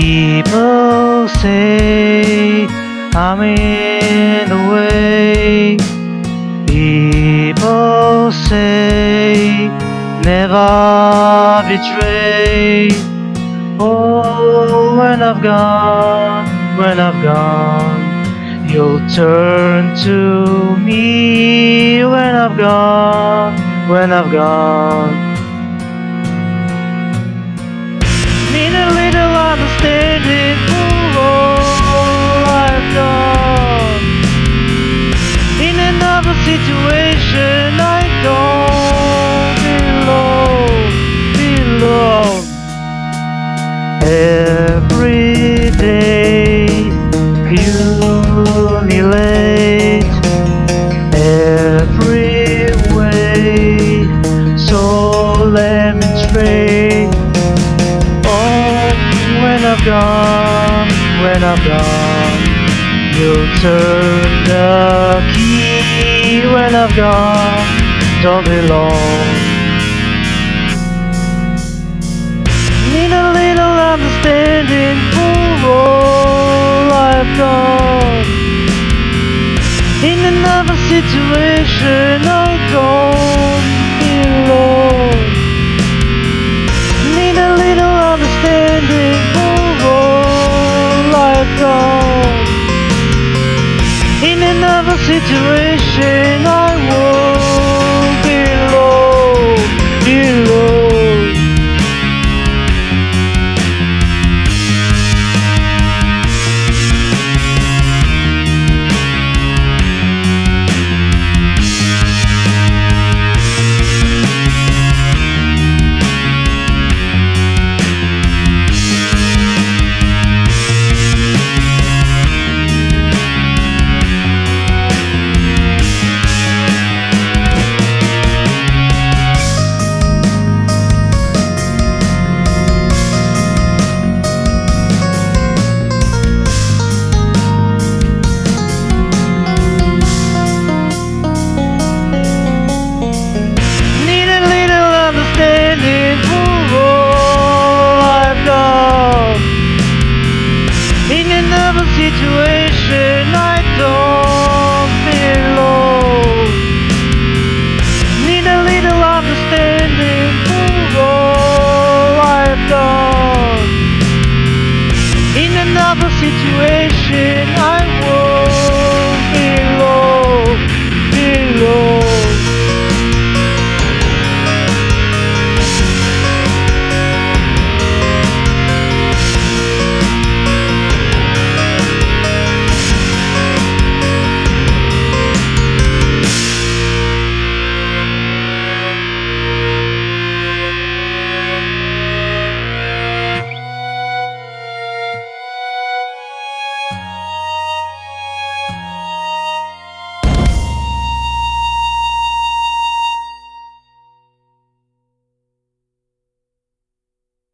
People say I'm in the way. People say never betray. Oh, when I've gone, when I've gone, you'll turn to me. When I've gone, when I've gone. In another situation, I don't belong, belong. Every day, humiliate every way, so let me trade. Oh, when I've gone, when I've gone, you'll turn the key. When I've gone, don't belong. Need a little understanding situation, I won't done. In